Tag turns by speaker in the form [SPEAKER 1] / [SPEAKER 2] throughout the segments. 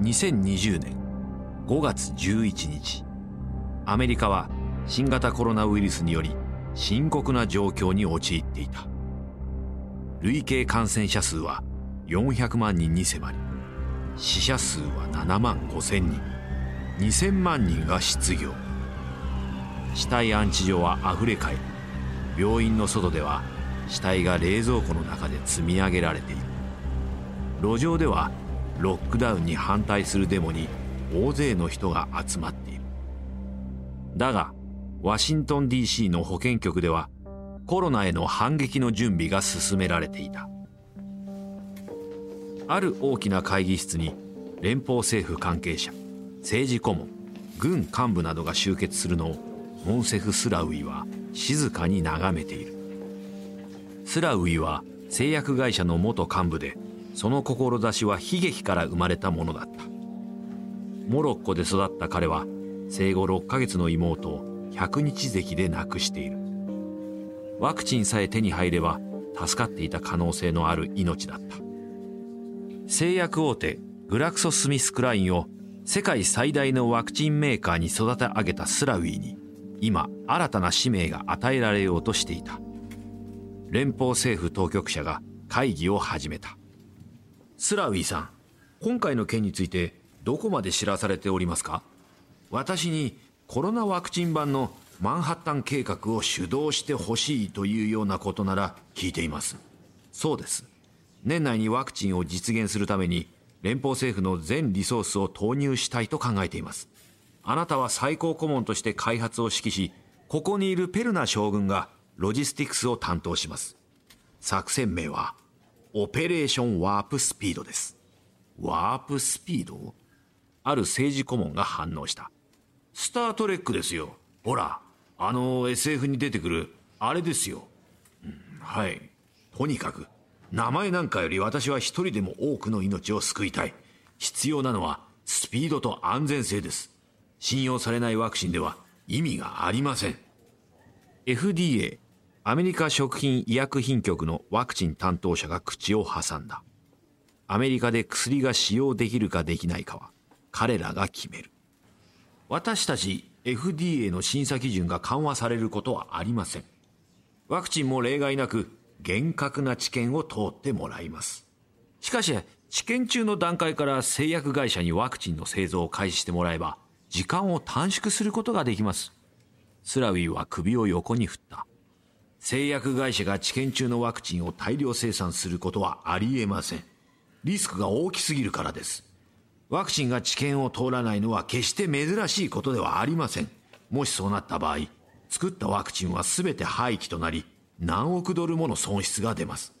[SPEAKER 1] 2020年5月11日。アメリカは新型コロナウイルスにより深刻な状況に陥っていた。累計感染者数は400万人に迫り死者数は7万5千人2000万人が失業。死体安置所はあふれかえり病院の外では死体が冷蔵庫の中で積み上げられている。路上ではロックダウンに反対するデモに大勢の人が集まっている。だがワシントン DC の保健局ではコロナへの反撃の準備が進められていた。ある大きな会議室に連邦政府関係者政治顧問軍幹部などが集結するのをモンセフ・スラウイは静かに眺めている。スラウイは製薬会社の元幹部でその志は悲劇から生まれたものだった。モロッコで育った彼は生後6ヶ月の妹を百日咳で亡くしている。ワクチンさえ手に入れば助かっていた可能性のある命だった。製薬大手グラクソ・スミスクラインを世界最大のワクチンメーカーに育て上げたスラウィに今新たな使命が与えられようとしていた。連邦政府当局者が会議を始めた。スラウィさん今回の件についてどこまで知らされておりますか？私にコロナワクチン版のマンハッタン計画を主導してほしいというようなことなら聞いています。そうです。年内にワクチンを実現するために連邦政府の全リソースを投入したいと考えています。あなたは最高顧問として開発を指揮しここにいるペルナ将軍がロジスティクスを担当します。作戦名はオペレーションワープスピードですワープスピード？ある政治顧問が反応したスタートレックですよほらあの SF に出てくるあれですよ、うん、はいとにかく名前なんかより私は一人でも多くの命を救いたい。必要なのはスピードと安全性です。信用されないワクチンでは意味がありません。FDA、アメリカ食品医薬品局のワクチン担当者が口を挟んだ。アメリカで薬が使用できるかできないかは彼らが決める。私たち FDA の審査基準が緩和されることはありません。ワクチンも例外なく厳格な治験を通ってもらいます。しかし、治験中の段階から製薬会社にワクチンの製造を開始してもらえば、時間を短縮することができます。スラウィは首を横に振った。製薬会社が治験中のワクチンを大量生産することはありえません。リスクが大きすぎるからです。ワクチンが治験を通らないのは決して珍しいことではありません。もしそうなった場合、作ったワクチンは全て廃棄となり、何億ドルもの損失が出ます。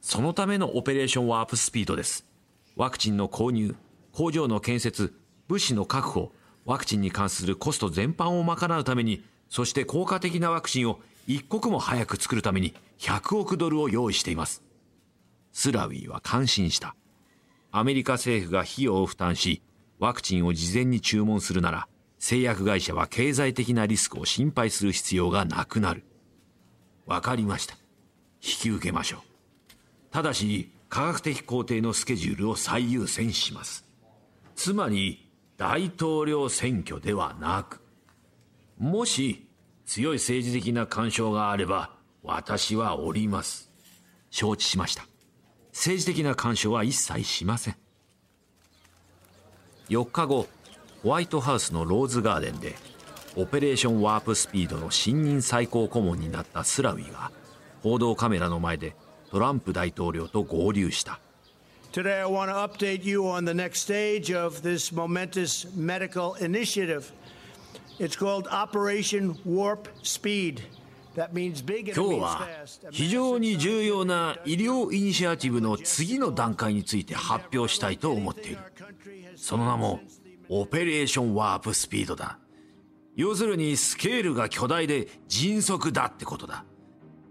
[SPEAKER 1] そのためのオペレーションワープスピードです。ワクチンの購入、工場の建設、物資の確保、ワクチンに関するコスト全般を賄うために、そして効果的なワクチンを一刻も早く作るために100億ドルを用意しています。スラウィは感心した。アメリカ政府が費用を負担し、ワクチンを事前に注文するなら、製薬会社は経済的なリスクを心配する必要がなくなる。わかりました。引き受けましょう。ただし、科学的工程のスケジュールを最優先します。つまり、大統領選挙ではなく、もし強い政治的な干渉があれば、私はおります。承知しました。政治的な干渉は一切しません。4日後、ホワイトハウスのローズガーデンでオペレーションワープスピードの新任最高顧問になったスラウィが報道カメラの前でトランプ大統領と合流した
[SPEAKER 2] Today I want to update you on the next stage of this momentous medical initiative.
[SPEAKER 1] 今日は非常に重要な医療イニシアチブの次の段階について発表したいと思っている。その名もオペレーションワープスピードだ。要するにスケールが巨大で迅速だってことだ。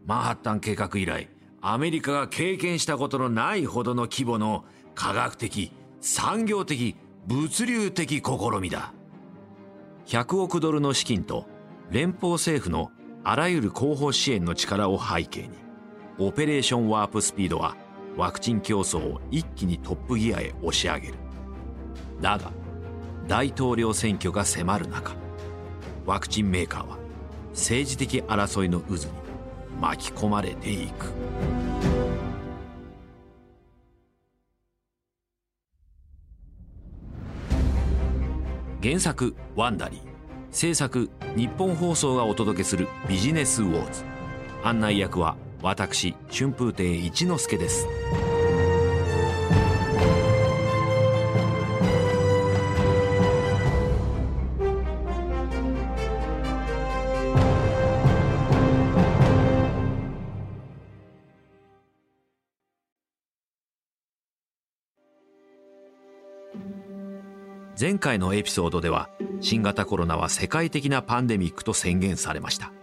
[SPEAKER 1] マンハッタン計画以来、アメリカが経験したことのないほどの規模の科学的、産業的、物流的試みだ。100億ドルの資金と連邦政府のあらゆる後方支援の力を背景に、オペレーションワープスピードはワクチン競争を一気にトップギアへ押し上げる。だが大統領選挙が迫る中ワクチンメーカーは政治的争いの渦に巻き込まれていく原作「ワンダリー」制作日本放送がお届けするビジネスウォーズ。案内役は私春風亭一之輔です。前回のエピソードでは新型コロナは世界的なパンデミックと宣言されました。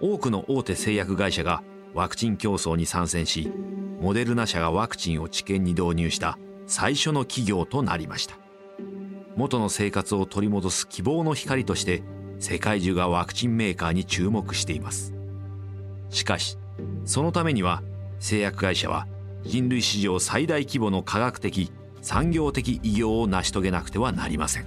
[SPEAKER 1] 多くの大手製薬会社がワクチン競争に参戦しモデルナ社がワクチンを治験に導入した最初の企業となりました。元の生活を取り戻す希望の光として世界中がワクチンメーカーに注目しています。しかしそのためには製薬会社は人類史上最大規模の科学的産業的偉業を成し遂げなくてはなりません。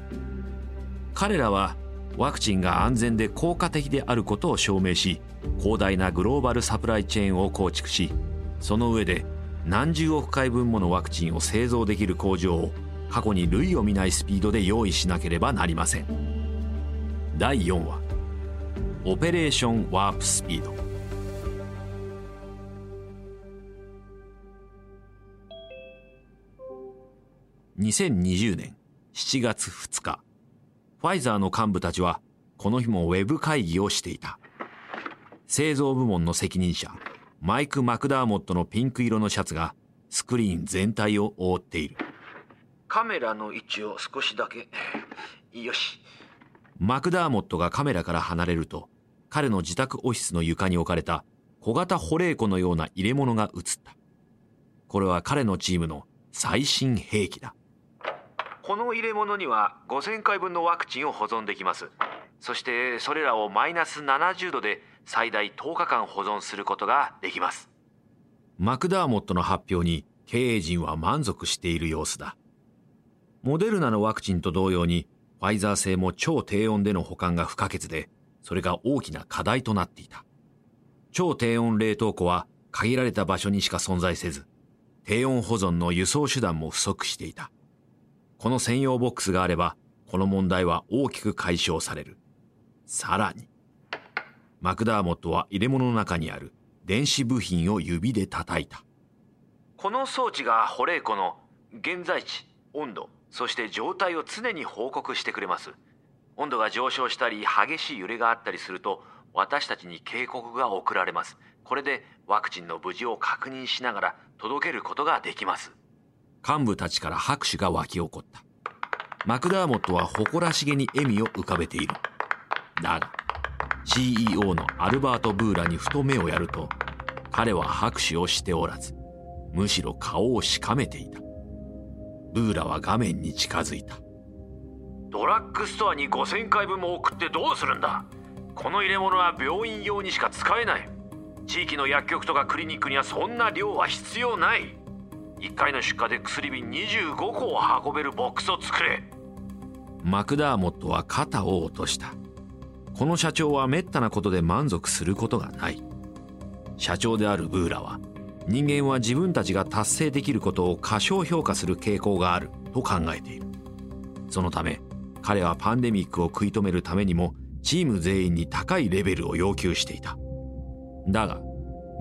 [SPEAKER 1] 彼らはワクチンが安全で効果的であることを証明し広大なグローバルサプライチェーンを構築しその上で何十億回分ものワクチンを製造できる工場を過去に類を見ないスピードで用意しなければなりません。第4話オペレーションワープスピード。2020年7月2日ファイザーの幹部たちはこの日もウェブ会議をしていた。製造部門の責任者マイク・マクダーモットのピンク色のシャツがスクリーン全体を覆っている。
[SPEAKER 3] カメラの位置を少しだけよし。
[SPEAKER 1] マクダーモットがカメラから離れると彼の自宅オフィスの床に置かれた小型保冷庫のような入れ物が映った。これは彼のチームの最新兵器だ
[SPEAKER 3] この入れ物には5000回分のワクチンを保存できます。そしてそれらをマイナス70度で最大10日間保存することができます。
[SPEAKER 1] マクダーモットの発表に経営陣は満足している様子だ。モデルナのワクチンと同様にファイザー製も超低温での保管が不可欠でそれが大きな課題となっていた。超低温冷凍庫は限られた場所にしか存在せず低温保存の輸送手段も不足していた。この専用ボックスがあれば、この問題は大きく解消される。さらに、マクダーモットは入れ物の中にある電子部品を指で叩いた。
[SPEAKER 3] この装置が保冷庫の現在地、温度、そして状態を常に報告してくれます。温度が上昇したり激しい揺れがあったりすると私たちに警告が送られますこれでワクチンの無事を確認しながら届けることができます
[SPEAKER 1] 幹部たちから拍手が沸き起こった。マクダーモットは誇らしげに笑みを浮かべている。だが、CEO のアルバート・ブーラにふと目をやると、彼は拍手をしておらず、むしろ顔をしかめていた。ブーラは画面に近づいた。
[SPEAKER 3] ドラッグストアに5000回分も送ってどうするんだ？この入れ物は病院用にしか使えない。地域の薬局とかクリニックにはそんな量は必要ない。1回の出荷で薬瓶25個を運べるボックスを作れ。
[SPEAKER 1] マクダーモットは肩を落とした。この社長はめったなことで満足することがない。社長であるブーラは人間は自分たちが達成できることを過小評価する傾向があると考えている。そのため彼はパンデミックを食い止めるためにもチーム全員に高いレベルを要求していた。だが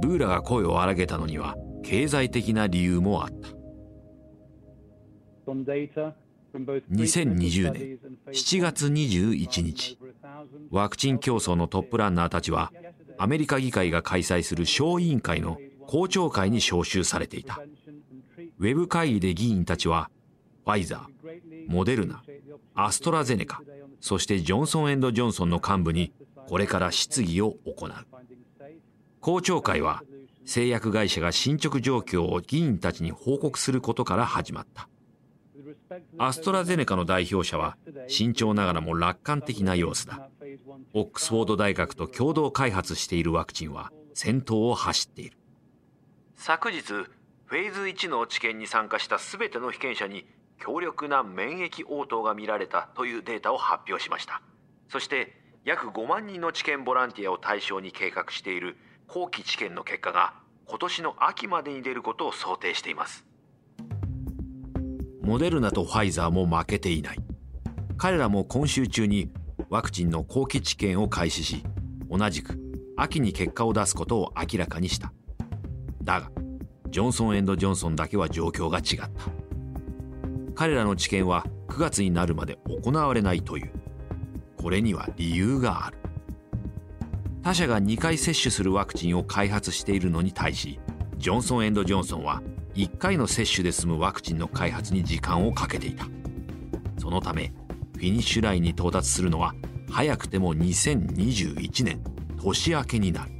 [SPEAKER 1] ブーラが声を荒げたのには経済的な理由もあった。2020年7月21日ワクチン競争のトップランナーたちはアメリカ議会が開催する小委員会の公聴会に招集されていた。ウェブ会議で議員たちはファイザーモデルナアストラゼネカそしてジョンソン・エンド・ジョンソンの幹部にこれから質疑を行う。公聴会は製薬会社が進捗状況を議員たちに報告することから始まった。アストラゼネカの代表者は慎重ながらも楽観的な様子だ。オックスフォード大学と共同開発しているワクチンは先頭を走っている。
[SPEAKER 3] 昨日フェーズ1の治験に参加した全ての被験者に強力な免疫応答が見られたというデータを発表しました。そして約5万人の治験ボランティアを対象に計画している後期治験の結果が今年の秋までに出ることを想定しています。
[SPEAKER 1] モデルナとファイザーも負けていない。彼らも今週中にワクチンの後期治験を開始し同じく秋に結果を出すことを明らかにした。だがジョンソン・ジョンソンだけは状況が違った。彼らの治験は9月になるまで行われないという。これには理由がある。他社が2回接種するワクチンを開発しているのに対しジョンソン・ジョンソンは1回の接種で済むワクチンの開発に時間をかけていた。そのためフィニッシュラインに到達するのは早くても2021年年明けになる。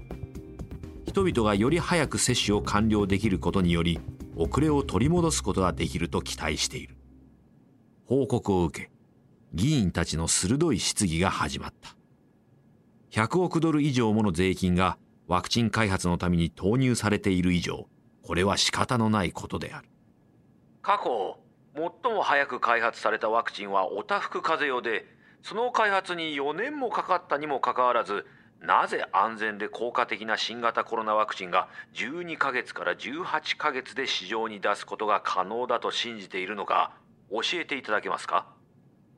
[SPEAKER 1] 人々がより早く接種を完了できることにより遅れを取り戻すことができると期待している。報告を受け議員たちの鋭い質疑が始まった。100億ドル以上もの税金がワクチン開発のために投入されている以上これは仕方のないことである。
[SPEAKER 3] 過去最も早く開発されたワクチンはオタフク風邪用でその開発に4年もかかったにもかかわらずなぜ安全で効果的な新型コロナワクチンが12ヶ月から18ヶ月で市場に出すことが可能だと信じているのか教えていただけますか？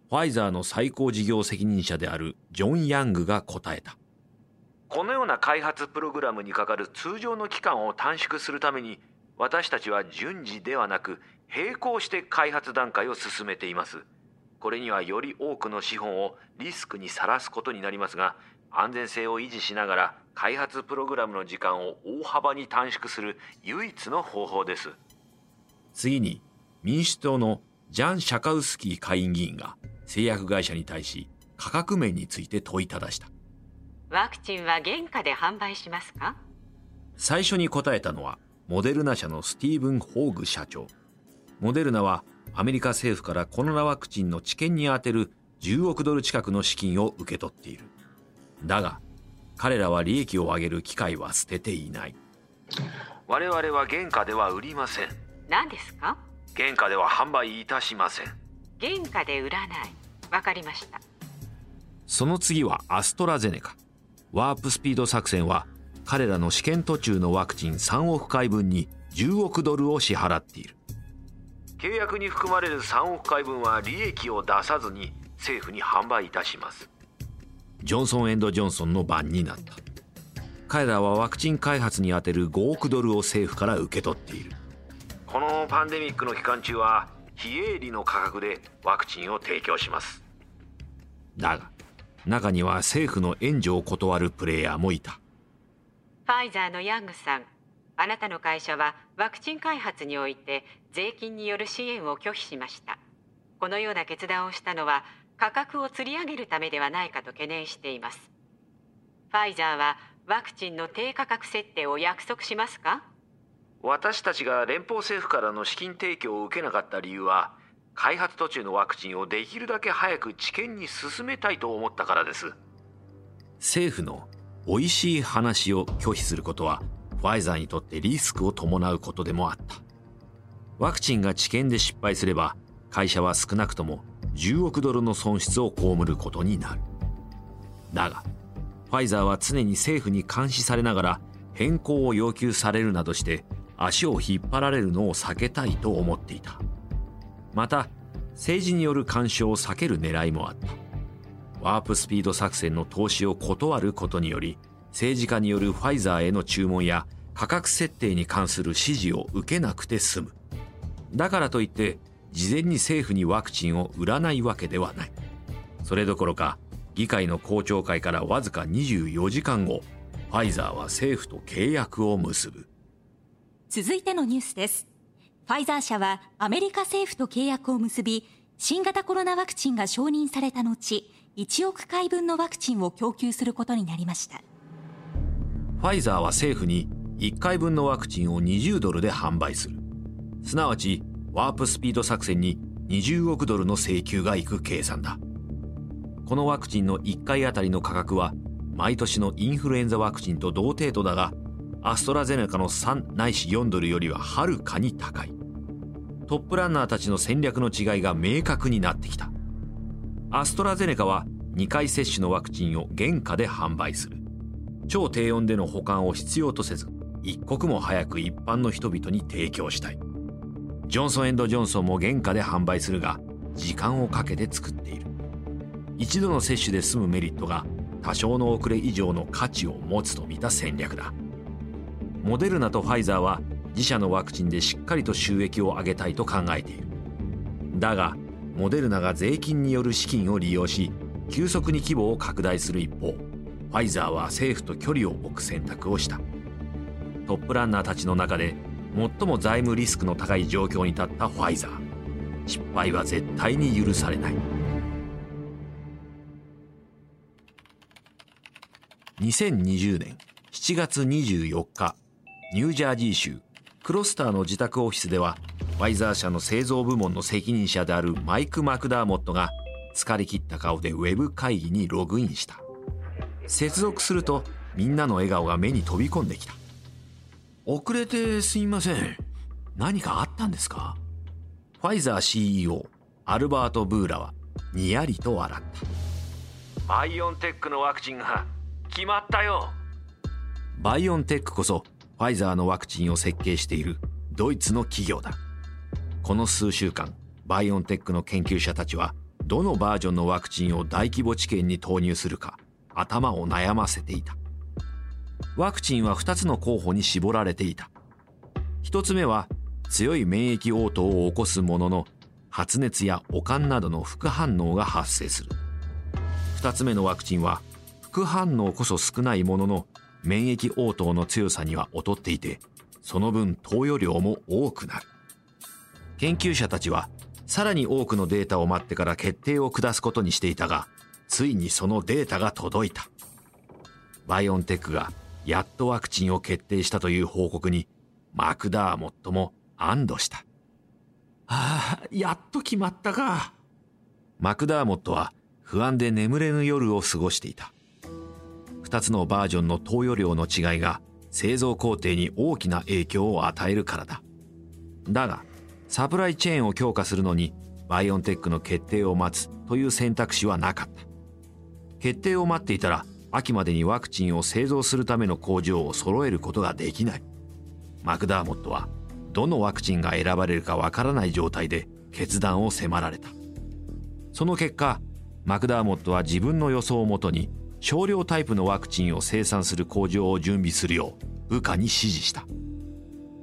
[SPEAKER 1] ファイザーの最高事業責任者であるジョン・ヤングが答えた。
[SPEAKER 3] このような開発プログラムにかかる通常の期間を短縮するために私たちは順次ではなく並行して開発段階を進めています。これにはより多くの資本をリスクにさらすことになりますが安全性を維持しながら開発プログラムの時間を大幅に短縮する唯一の方法です。
[SPEAKER 1] 次に民主党のジャン・シャカウスキー下院議員が製薬会社に対し価格面について問いただした。
[SPEAKER 4] ワクチンは原価で販売しますか？
[SPEAKER 1] 最初に答えたのはモデルナ社のスティーブン・ホーグ社長。モデルナはアメリカ政府からコロナワクチンの治験に充てる10億ドル近くの資金を受け取っている。だが彼らは利益を上げる機会は捨てていない。
[SPEAKER 3] 我々は原価では売りません。
[SPEAKER 4] 何ですか？
[SPEAKER 3] 原価では販売いたしません
[SPEAKER 4] 原価で売らない。わかりました。
[SPEAKER 1] その次はアストラゼネカ。ワープスピード作戦は彼らの試験途中のワクチン3億回分に10億ドルを支払っている。
[SPEAKER 3] 契約に含まれる3億回分は利益を出さずに政府に販売いたします。
[SPEAKER 1] ジョンソン・ジョンソンの番になった。彼らはワクチン開発に充てる5億ドルを政府から受け取っている。
[SPEAKER 3] このパンデミックの期間中は非営利の価格でワクチンを提供します。
[SPEAKER 1] だが中には政府の援助を断るプレイヤーもいた。
[SPEAKER 4] ファイザーのヤングさんあなたの会社はワクチン開発において税金による支援を拒否しました。このような決断をしたのは価格を釣り上げるためではないかと懸念しています。ファイザーはワクチンの低価格設定を約束しますか？
[SPEAKER 3] 私たちが連邦政府からの資金提供を受けなかった理由は開発途中のワクチンをできるだけ早く治験に進めたいと思ったからです。
[SPEAKER 1] 政府の美味しい話を拒否することはファイザーにとってリスクを伴うことでもあった。ワクチンが治験で失敗すれば会社は少なくとも10億ドルの損失を被ることになる。だがファイザーは常に政府に監視されながら変更を要求されるなどして足を引っ張られるのを避けたいと思っていた。また政治による干渉を避ける狙いもあった。ワープスピード作戦の投資を断ることにより政治家によるファイザーへの注文や価格設定に関する指示を受けなくて済む。だからといって事前に政府にワクチンを売らないわけではない。それどころか議会の公聴会からわずか24時間後ファイザーは政府と契約を結ぶ。
[SPEAKER 5] 続いてのニュースです。ファイザー社はアメリカ政府と契約を結び新型コロナワクチンが承認された後1億回分のワクチンを供給することになりました。
[SPEAKER 1] ファイザーは政府に1回分のワクチンを20ドルで販売する。すなわちワープスピード作戦に20億ドルの請求がいく計算だ。このワクチンの1回あたりの価格は毎年のインフルエンザワクチンと同程度だがアストラゼネカの3ないし4ドルよりははるかに高い。トップランナーたちの戦略の違いが明確になってきた。アストラゼネカは2回接種のワクチンを原価で販売する。超低温での保管を必要とせず一刻も早く一般の人々に提供したい。ジョンソン・エンド・ジョンソンも原価で販売するが時間をかけて作っている。一度の接種で済むメリットが多少の遅れ以上の価値を持つと見た戦略だ。モデルナとファイザーは自社のワクチンでしっかりと収益を上げたいと考えている。だがモデルナが税金による資金を利用し急速に規模を拡大する一方ファイザーは政府と距離を置く選択をした。トップランナーたちの中で最も財務リスクの高い状況に立ったファイザー。失敗は絶対に許されない。2020年7月24日ニュージャージー州クロスターの自宅オフィスではファイザー社の製造部門の責任者であるマイク・マクダーモットが疲れ切った顔でウェブ会議にログインした。接続するとみんなの笑顔が目に飛び込んできた。遅れてすみません。何かあったんですか？ファイザー CEO アルバート・ブーラはにやりと笑った。
[SPEAKER 3] バイオンテックのワクチンが決まったよ。
[SPEAKER 1] バイオンテックこそファイザーのワクチンを設計しているドイツの企業だ。この数週間バイオンテックの研究者たちはどのバージョンのワクチンを大規模治験に投入するか頭を悩ませていた。ワクチンは2つの候補に絞られていた。1つ目は強い免疫応答を起こすものの発熱や悪寒などの副反応が発生する。2つ目のワクチンは副反応こそ少ないものの免疫応答の強さには劣っていてその分投与量も多くなる。研究者たちはさらに多くのデータを待ってから決定を下すことにしていたがついにそのデータが届いた。バイオンテックがやっとワクチンを決定したという報告にマクダーモットも安堵した。ああやっと決まったか。マクダーモットは不安で眠れぬ夜を過ごしていた2つのバージョンの投与量の違いが製造工程に大きな影響を与えるからだ。だがサプライチェーンを強化するのにバイオンテックの決定を待つという選択肢はなかった。決定を待っていたら秋までにワクチンを製造するための工場を揃えることができない。マクダーモットはどのワクチンが選ばれるかわからない状態で決断を迫られた。その結果マクダーモットは自分の予想をもとに少量タイプのワクチンを生産する工場を準備するよう部下に指示した。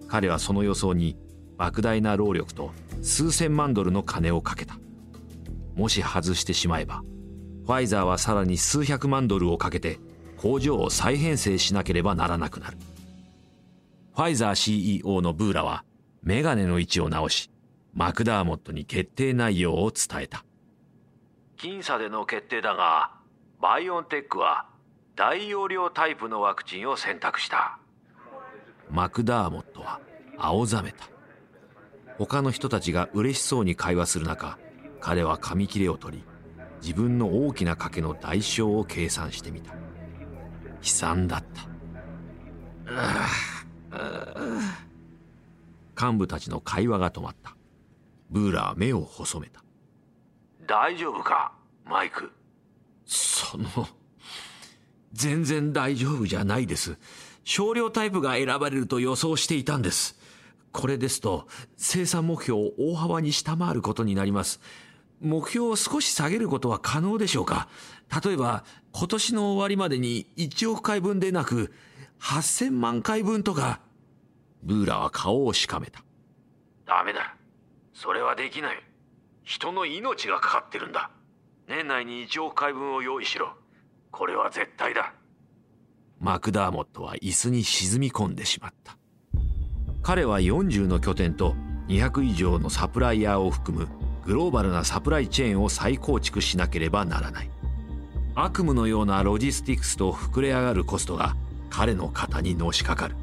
[SPEAKER 1] 彼はその予想に莫大な労力と数千万ドルの金をかけた。もし外してしまえばファイザーはさらに数百万ドルをかけて工場を再編成しなければならなくなる。ファイザー CEO のブーラはメガネの位置を直しマクダーモットに決定内容を伝えた。
[SPEAKER 3] 僅差での決定だがバイオンテックは大容量タイプのワクチンを選択した。
[SPEAKER 1] マクダーモットは青ざめた。他の人たちが嬉しそうに会話する中彼は紙切れを取り自分の大きな賭けの代償を計算してみた。悲惨だった。幹部たちの会話が止まった。ブーラは目を細めた。
[SPEAKER 3] 大丈夫かマイク。
[SPEAKER 1] その全然大丈夫じゃないです。少量タイプが選ばれると予想していたんです。これですと生産目標を大幅に下回ることになります。目標を少し下げることは可能でしょうか。例えば今年の終わりまでに1億回分でなく8000万回分とかブーラは顔をしかめた。
[SPEAKER 3] ダメだ。それはできない。人の命がかかってるんだ。年内に1億回分を用意しろ。これは絶対だ。
[SPEAKER 1] マクダーモットは椅子に沈み込んでしまった。彼は40の拠点と200以上のサプライヤーを含むグローバルなサプライチェーンを再構築しなければならない。悪夢のようなロジスティクスと膨れ上がるコストが彼の肩にのしかかる。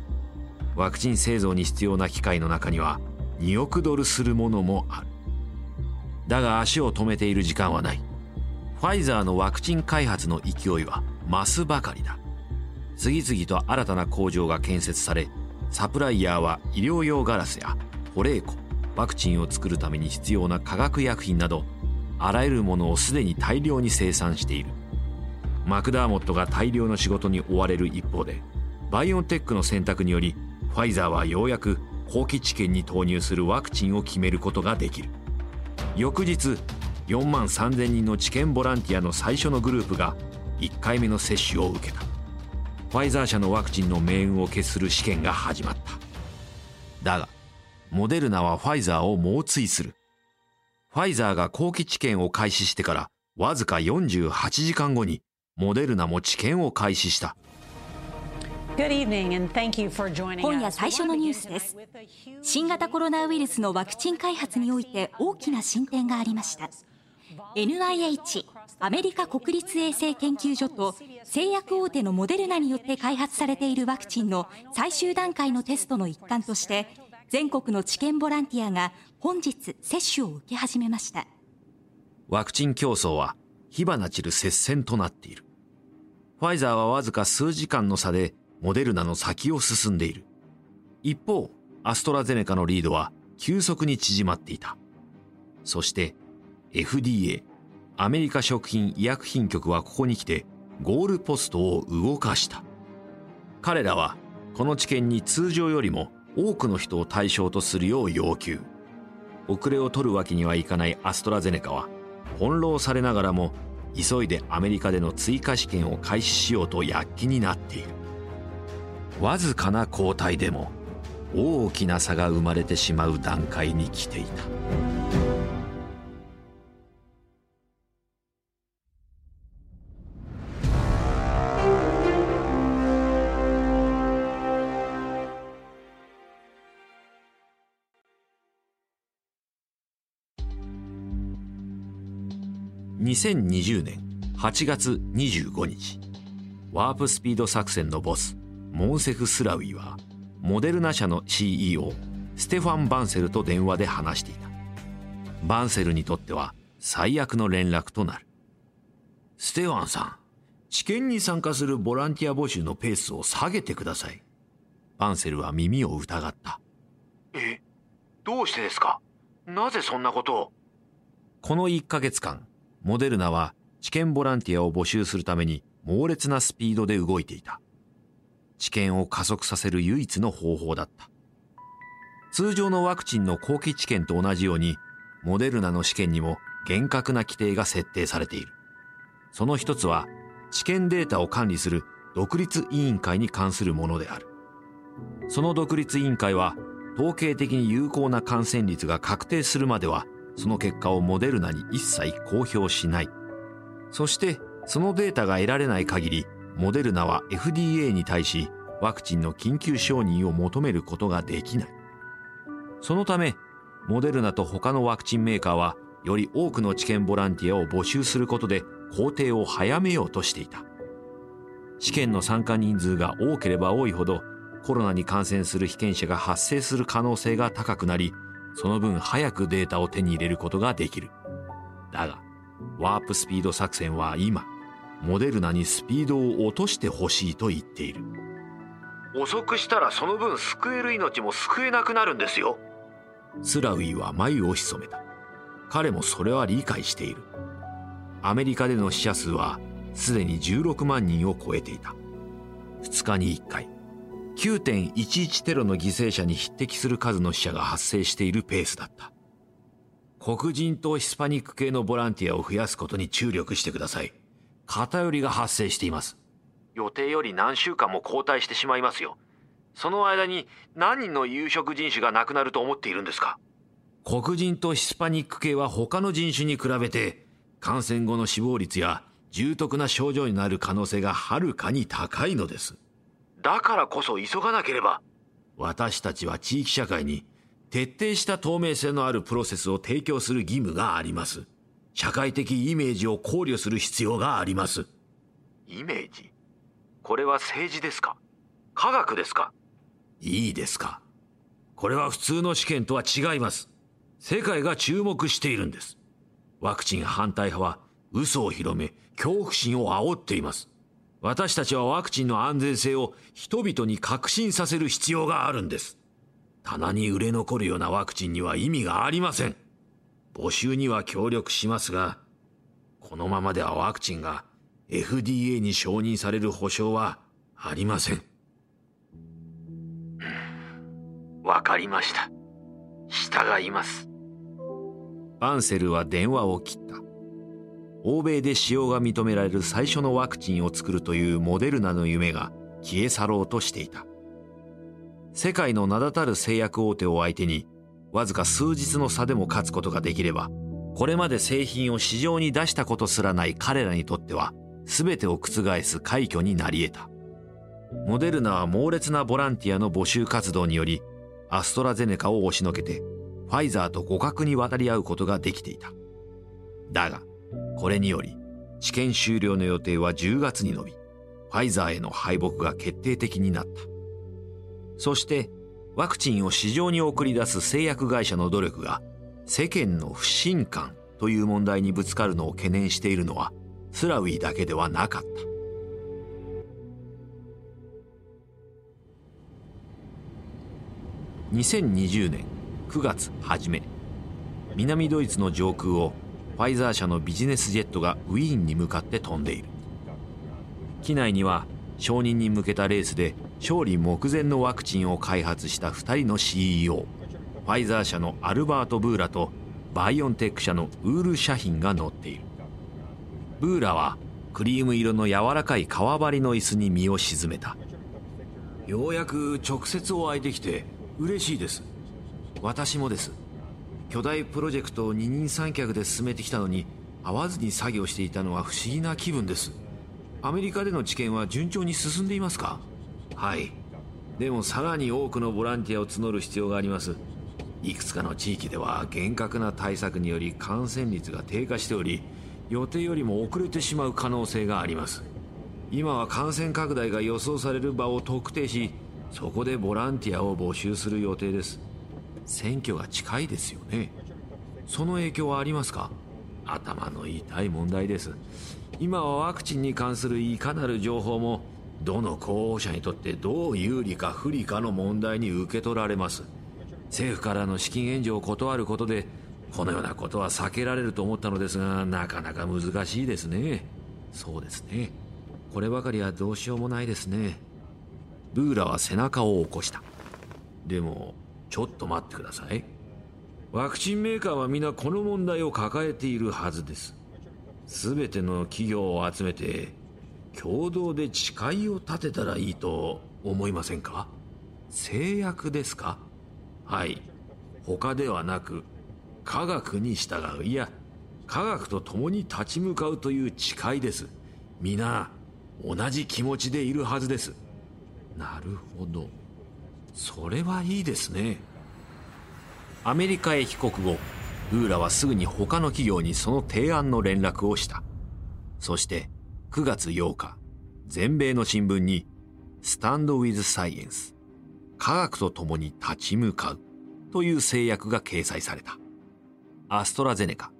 [SPEAKER 1] ワクチン製造に必要な機械の中には2億ドルするものもある。だが足を止めている時間はない。ファイザーのワクチン開発の勢いは増すばかりだ。次々と新たな工場が建設されサプライヤーは医療用ガラスや保冷庫ワクチンを作るために必要な化学薬品などあらゆるものをすでに大量に生産している。マクダーモットが大量の仕事に追われる一方でバイオンテックの選択によりファイザーはようやく後期治験に投入するワクチンを決めることができる。翌日4万3000人の治験ボランティアの最初のグループが1回目の接種を受けた。ファイザー社のワクチンの命運を決する試験が始まった。だがモデルナはファイザーを猛追する。ファイザーが後期治験を開始してからわずか48時間後にモデルナも治験を開始した。
[SPEAKER 5] 今夜最初のニュースです。新型コロナウイルスのワクチン開発において大きな進展がありました NIH アメリカ国立衛生研究所と製薬大手のモデルナによって開発されているワクチンの最終段階のテストの一環として全国の治験ボランティアが本日接種を受け始めました。
[SPEAKER 1] ワクチン競争は火花散る接戦となっている。ファイザーはわずか数時間の差でモデルナの先を進んでいる。一方アストラゼネカのリードは急速に縮まっていた。そして FDA アメリカ食品医薬品局はここに来てゴールポストを動かした。彼らはこの治験に通常よりも多くの人を対象とするよう要求。遅れを取るわけにはいかないアストラゼネカは翻弄されながらも急いでアメリカでの追加試験を開始しようと躍起になっている。わずかな交代でも大きな差が生まれてしまう段階に来ていた。2020年8月25日ワープスピード作戦のボスモンセフ・スラウィはモデルナ社の CEO ステファン・バンセルと電話で話していた。バンセルにとっては最悪の連絡となる。ステファンさん治験に参加するボランティア募集のペースを下げてください。バンセルは耳を疑った。
[SPEAKER 3] えどうしてですか？なぜそんなことを？
[SPEAKER 1] この1ヶ月間モデルナは治験ボランティアを募集するために猛烈なスピードで動いていた。治験を加速させる唯一の方法だった。通常のワクチンの後期治験と同じように、モデルナの試験にも厳格な規定が設定されている。その一つは、治験データを管理する独立委員会に関するものである。その独立委員会は、統計的に有効な感染率が確定するまではその結果をモデルナに一切公表しない。そしてそのデータが得られない限り、モデルナは FDA に対しワクチンの緊急承認を求めることができない。そのため、モデルナと他のワクチンメーカーはより多くの治験ボランティアを募集することで工程を早めようとしていた。試験の参加人数が多ければ多いほどコロナに感染する被験者が発生する可能性が高くなりその分早くデータを手に入れることができる。だが、ワープスピード作戦は今、モデルナにスピードを落としてほしいと言っている。
[SPEAKER 3] 遅くしたらその分救える命も救えなくなるんですよ。
[SPEAKER 1] スラウィは眉を潜めた。彼もそれは理解している。アメリカでの死者数はすでに16万人を超えていた。2日に1回。9.11テロの犠牲者に匹敵する数の死者が発生しているペースだった。黒人とヒスパニック系のボランティアを増やすことに注力してください。偏りが発生しています。
[SPEAKER 3] 予定より何週間も交代してしまいますよ。その間に何人の有色人種が亡くなると思っているんですか？
[SPEAKER 1] 黒人とヒスパニック系は他の人種に比べて感染後の死亡率や重篤な症状になる可能性がはるかに高いのです。
[SPEAKER 3] だからこそ急がなければ。
[SPEAKER 1] 私たちは地域社会に徹底した透明性のあるプロセスを提供する義務があります。社会的イメージを考慮する必要があります。
[SPEAKER 3] イメージ？これは政治ですか？科学ですか？
[SPEAKER 1] いいですか？これは普通の試験とは違います。世界が注目しているんです。ワクチン反対派は嘘を広め恐怖心を煽っています。私たちはワクチンの安全性を人々に確信させる必要があるんです。棚に売れ残るようなワクチンには意味がありません。募集には協力しますがこのままではワクチンが FDA に承認される保証はありません。
[SPEAKER 3] わかりました。従います。
[SPEAKER 1] バンセルは電話を切った欧米で使用が認められる最初のワクチンを作るというモデルナの夢が消え去ろうとしていた。世界の名だたる製薬大手を相手にわずか数日の差でも勝つことができればこれまで製品を市場に出したことすらない彼らにとっては全てを覆す快挙になり得た。モデルナは猛烈なボランティアの募集活動によりアストラゼネカを押しのけてファイザーと互角に渡り合うことができていた。だがこれにより試験終了の予定は10月に延びファイザーへの敗北が決定的になった。そしてワクチンを市場に送り出す製薬会社の努力が世間の不信感という問題にぶつかるのを懸念しているのはスラウィだけではなかった。2020年9月初め南ドイツの上空をファイザー社のビジネスジェットがウィーンに向かって飛んでいる。機内には承認に向けたレースで勝利目前のワクチンを開発した2人の CEO ファイザー社のアルバート・ブーラとバイオンテック社のウール・シャヒンが乗っている。ブーラはクリーム色の柔らかい革張りの椅子に身を沈めた。ようやく直接お会いできて嬉しいです。私もです。巨大プロジェクトを二人三脚で進めてきたのに会わずに作業していたのは不思議な気分です。アメリカでの治験は順調に進んでいますか？はい。でもさらに多くのボランティアを募る必要があります。いくつかの地域では厳格な対策により感染率が低下しており予定よりも遅れてしまう可能性があります。今は感染拡大が予想される場を特定しそこでボランティアを募集する予定です。選挙が近いですよね。その影響はありますか？頭の痛い問題です。今はワクチンに関するいかなる情報もどの候補者にとってどう有利か不利かの問題に受け取られます。政府からの資金援助を断ることでこのようなことは避けられると思ったのですがなかなか難しいですね。そうですね。こればかりはどうしようもないですね。ブーラは背中を起こした。でもちょっと待ってください。ワクチンメーカーは皆この問題を抱えているはずです。全ての企業を集めて共同で誓いを立てたらいいと思いませんか？制約ですか？はい。他ではなく科学に従う。いや科学と共に立ち向かうという誓いです。皆同じ気持ちでいるはずです。なるほど。それはいいですね。アメリカへ帰国後ウーラはすぐに他の企業にその提案の連絡をした。そして9月8日全米の新聞に「スタンド・ウィズ・サイエンス」科学と共に立ち向かうという制約が掲載された。アストラゼネカ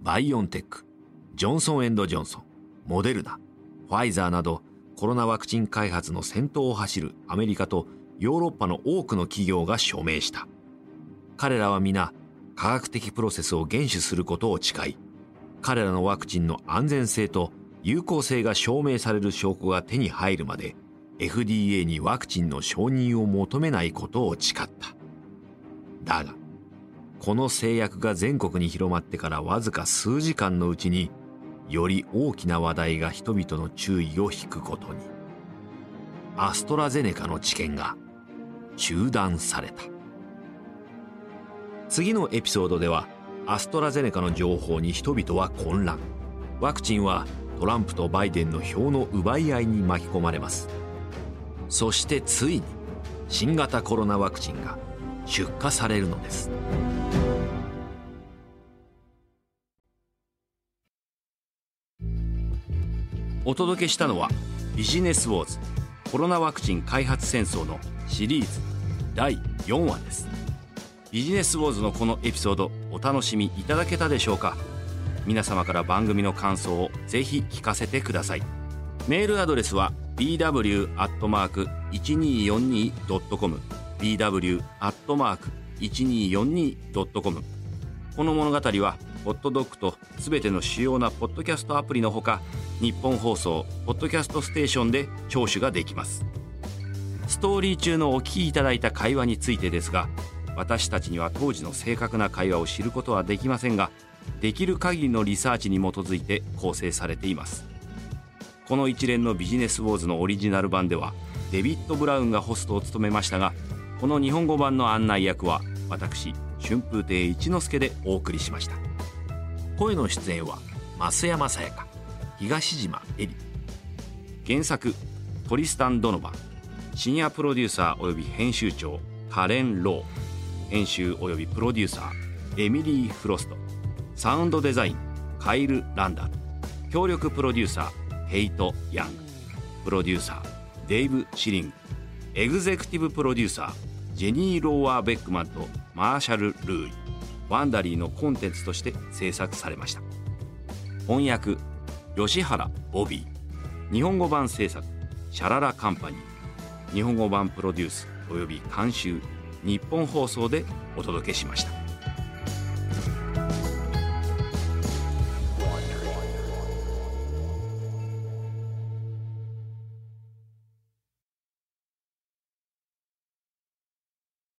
[SPEAKER 1] バイオンテックジョンソンエンドジョンソンモデルナファイザーなどコロナワクチン開発の先頭を走るアメリカとヨーロッパの多くの企業が署名した。彼らは皆科学的プロセスを厳守することを誓い彼らのワクチンの安全性と有効性が証明される証拠が手に入るまで FDA にワクチンの承認を求めないことを誓った。だがこの制約が全国に広まってからわずか数時間のうちにより大きな話題が人々の注意を引くことに。アストラゼネカの治験が中断された。次のエピソードではアストラゼネカの情報に人々は混乱。ワクチンはトランプとバイデンの票の奪い合いに巻き込まれます。そしてついに新型コロナワクチンが出荷されるのです。お届けしたのはビジネスウォーズ。コロナワクチン開発戦争のシリーズ第4話です。ビジネスウォーズのこのエピソードお楽しみいただけたでしょうか？皆様から番組の感想をぜひ聞かせてください。メールアドレスは bw.1242.com bw.1242.com この物語はホットドッグとすべての主要なポッドキャストアプリのほか日本放送ポッドキャストステーションで聴取ができます。ストーリー中のお聞きいただいた会話についてですが私たちには当時の正確な会話を知ることはできませんができる限りのリサーチに基づいて構成されています。この一連のビジネスウォーズのオリジナル版ではデビッド・ブラウンがホストを務めましたがこの日本語版の案内役は私春風亭一之輔でお送りしました。
[SPEAKER 3] 声の出演は増山さやか東島恵里。
[SPEAKER 1] 原作トリスタン・ドノバ。ン深夜プロデューサーおよび編集長カレン・ロー編集およびプロデューサーエミリー・フロスト。サウンドデザインカイル・ランダル協力プロデューサーヘイト・ヤング。プロデューサーデイブ・シリング。エグゼクティブプロデューサージェニー・ローワー・ベックマンとマーシャル・ルーイ。ワンダリーのコンテンツとして制作されました。翻訳吉原ボビー。日本語版制作シャララカンパニー。日本語版プロデュースおよび監修ニッポン放送でお届けしました。